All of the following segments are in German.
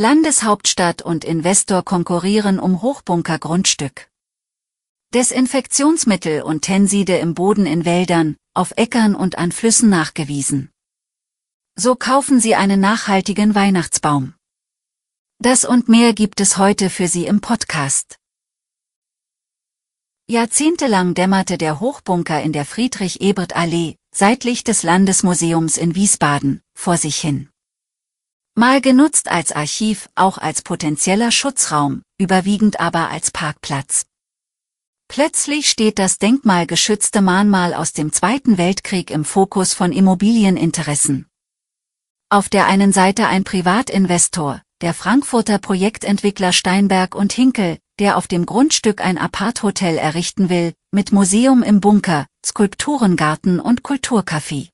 Landeshauptstadt und Investor konkurrieren um Hochbunkergrundstück. Desinfektionsmittel und Tenside im Boden in Wäldern, auf Äckern und an Flüssen nachgewiesen. So kaufen Sie einen nachhaltigen Weihnachtsbaum. Das und mehr gibt es heute für Sie im Podcast. Jahrzehntelang dämmerte der Hochbunker in der Friedrich-Ebert-Allee, seitlich des Landesmuseums in Wiesbaden, vor sich hin. Mal genutzt als Archiv, auch als potenzieller Schutzraum, überwiegend aber als Parkplatz. Plötzlich steht das denkmalgeschützte Mahnmal aus dem Zweiten Weltkrieg im Fokus von Immobilieninteressen. Auf der einen Seite ein Privatinvestor, der Frankfurter Projektentwickler Steinberg und Hinkel, der auf dem Grundstück ein Aparthotel errichten will, mit Museum im Bunker, Skulpturengarten und Kulturcafé.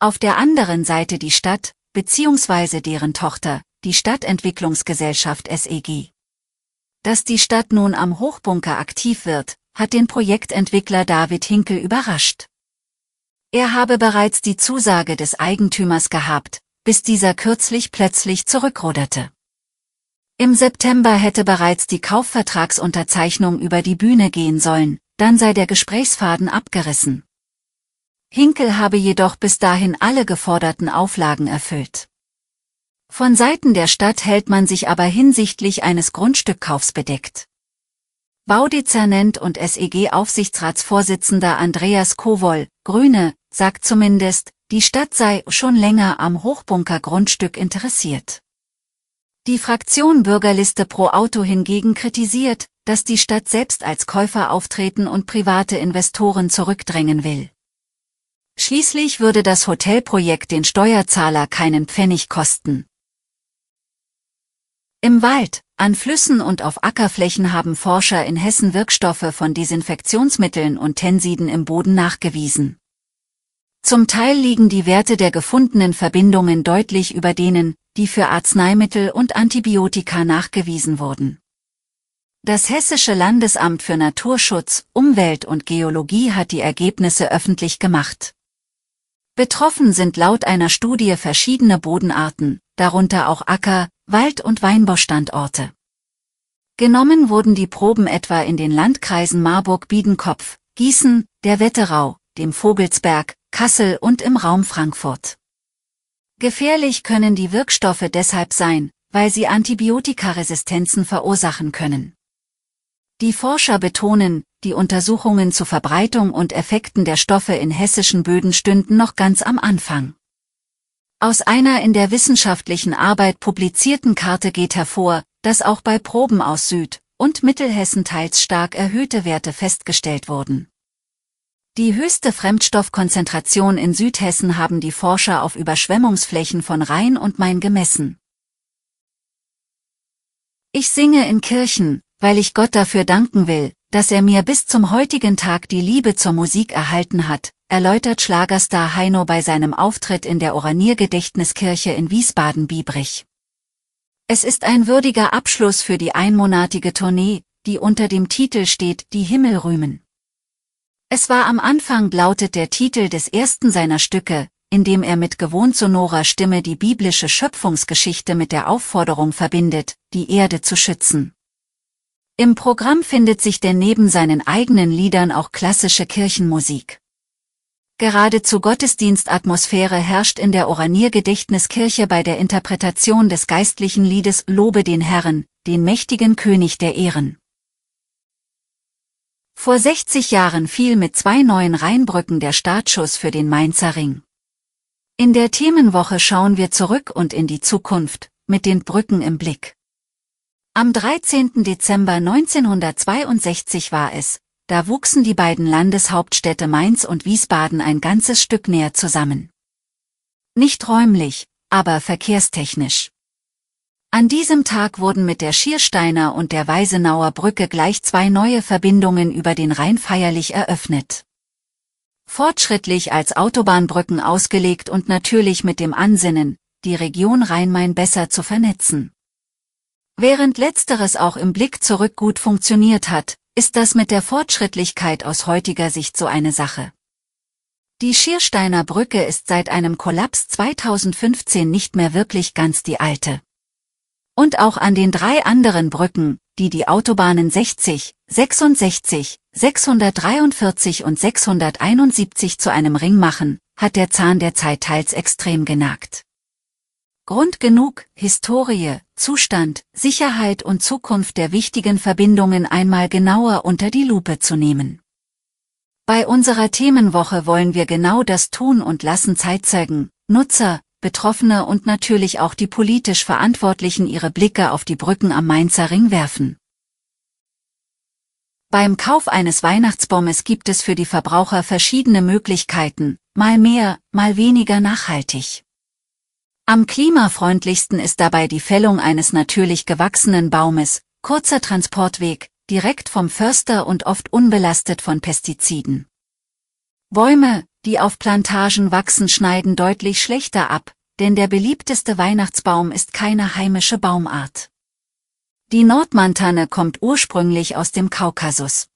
Auf der anderen Seite die Stadt, beziehungsweise deren Tochter, die Stadtentwicklungsgesellschaft SEG. Dass die Stadt nun am Hochbunker aktiv wird, hat den Projektentwickler David Hinkel überrascht. Er habe bereits die Zusage des Eigentümers gehabt, bis dieser kürzlich plötzlich zurückruderte. Im September hätte bereits die Kaufvertragsunterzeichnung über die Bühne gehen sollen, dann sei der Gesprächsfaden abgerissen. Hinkel habe jedoch bis dahin alle geforderten Auflagen erfüllt. Von Seiten der Stadt hält man sich aber hinsichtlich eines Grundstückkaufs bedeckt. Baudezernent und SEG-Aufsichtsratsvorsitzender Andreas Kowol, Grüne, sagt zumindest, die Stadt sei schon länger am Hochbunker-Grundstück interessiert. Die Fraktion Bürgerliste pro Auto hingegen kritisiert, dass die Stadt selbst als Käufer auftreten und private Investoren zurückdrängen will. Schließlich würde das Hotelprojekt den Steuerzahler keinen Pfennig kosten. Im Wald, an Flüssen und auf Ackerflächen haben Forscher in Hessen Wirkstoffe von Desinfektionsmitteln und Tensiden im Boden nachgewiesen. Zum Teil liegen die Werte der gefundenen Verbindungen deutlich über denen, die für Arzneimittel und Antibiotika nachgewiesen wurden. Das Hessische Landesamt für Naturschutz, Umwelt und Geologie hat die Ergebnisse öffentlich gemacht. Betroffen sind laut einer Studie verschiedene Bodenarten, darunter auch Acker, Wald- und Weinbaustandorte. Genommen wurden die Proben etwa in den Landkreisen Marburg-Biedenkopf, Gießen, der Wetterau, dem Vogelsberg, Kassel und im Raum Frankfurt. Gefährlich können die Wirkstoffe deshalb sein, weil sie Antibiotikaresistenzen verursachen können. Die Forscher betonen, die Untersuchungen zur Verbreitung und Effekten der Stoffe in hessischen Böden stünden noch ganz am Anfang. Aus einer in der wissenschaftlichen Arbeit publizierten Karte geht hervor, dass auch bei Proben aus Süd- und Mittelhessen teils stark erhöhte Werte festgestellt wurden. Die höchste Fremdstoffkonzentration in Südhessen haben die Forscher auf Überschwemmungsflächen von Rhein und Main gemessen. Ich singe in Kirchen, weil ich Gott dafür danken will, dass er mir bis zum heutigen Tag die Liebe zur Musik erhalten hat, erläutert Schlagerstar Heino bei seinem Auftritt in der Oraniergedächtniskirche in Wiesbaden-Biebrich. Es ist ein würdiger Abschluss für die einmonatige Tournee, die unter dem Titel steht Die Himmel rühmen. Es war am Anfang lautet der Titel des ersten seiner Stücke, in dem er mit gewohnt sonorer Stimme die biblische Schöpfungsgeschichte mit der Aufforderung verbindet, die Erde zu schützen. Im Programm findet sich denn neben seinen eigenen Liedern auch klassische Kirchenmusik. Geradezu Gottesdienstatmosphäre herrscht in der Oraniergedächtniskirche bei der Interpretation des geistlichen Liedes Lobe den Herrn, den mächtigen König der Ehren. Vor 60 Jahren fiel mit zwei neuen Rheinbrücken der Startschuss für den Mainzer Ring. In der Themenwoche schauen wir zurück und in die Zukunft, mit den Brücken im Blick. Am 13. Dezember 1962 war es, da wuchsen die beiden Landeshauptstädte Mainz und Wiesbaden ein ganzes Stück näher zusammen. Nicht räumlich, aber verkehrstechnisch. An diesem Tag wurden mit der Schiersteiner und der Weisenauer Brücke gleich zwei neue Verbindungen über den Rhein feierlich eröffnet. Fortschrittlich als Autobahnbrücken ausgelegt und natürlich mit dem Ansinnen, die Region Rhein-Main besser zu vernetzen. Während letzteres auch im Blick zurück gut funktioniert hat, ist das mit der Fortschrittlichkeit aus heutiger Sicht so eine Sache. Die Schiersteiner Brücke ist seit einem Kollaps 2015 nicht mehr wirklich ganz die alte. Und auch an den drei anderen Brücken, die die Autobahnen 60, 66, 643 und 671 zu einem Ring machen, hat der Zahn der Zeit teils extrem genagt. Grund genug, Historie, Zustand, Sicherheit und Zukunft der wichtigen Verbindungen einmal genauer unter die Lupe zu nehmen. Bei unserer Themenwoche wollen wir genau das tun und lassen Zeitzeugen, Nutzer, Betroffene und natürlich auch die politisch Verantwortlichen ihre Blicke auf die Brücken am Mainzer Ring werfen. Beim Kauf eines Weihnachtsbaumes gibt es für die Verbraucher verschiedene Möglichkeiten, mal mehr, mal weniger nachhaltig. Am klimafreundlichsten ist dabei die Fällung eines natürlich gewachsenen Baumes, kurzer Transportweg, direkt vom Förster und oft unbelastet von Pestiziden. Bäume, die auf Plantagen wachsen, schneiden deutlich schlechter ab, denn der beliebteste Weihnachtsbaum ist keine heimische Baumart. Die Nordmantanne kommt ursprünglich aus dem Kaukasus.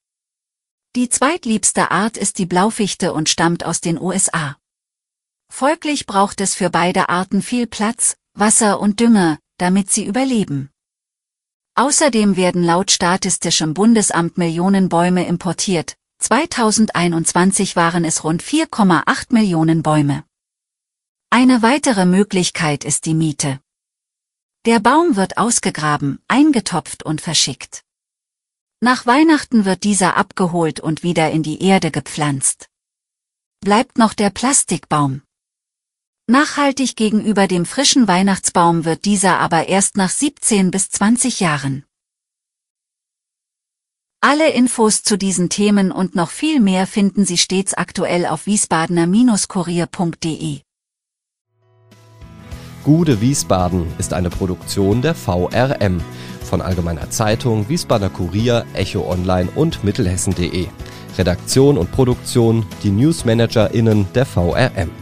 Die zweitliebste Art ist die Blaufichte und stammt aus den USA. Folglich braucht es für beide Arten viel Platz, Wasser und Dünger, damit sie überleben. Außerdem werden laut Statistischem Bundesamt Millionen Bäume importiert, 2021 waren es rund 4,8 Millionen Bäume. Eine weitere Möglichkeit ist die Miete. Der Baum wird ausgegraben, eingetopft und verschickt. Nach Weihnachten wird dieser abgeholt und wieder in die Erde gepflanzt. Bleibt noch der Plastikbaum. Nachhaltig gegenüber dem frischen Weihnachtsbaum wird dieser aber erst nach 17 bis 20 Jahren. Alle Infos zu diesen Themen und noch viel mehr finden Sie stets aktuell auf wiesbadener-kurier.de. Gude Wiesbaden ist eine Produktion der VRM von Allgemeiner Zeitung, Wiesbadener Kurier, Echo Online und Mittelhessen.de. Redaktion und Produktion die NewsmanagerInnen der VRM.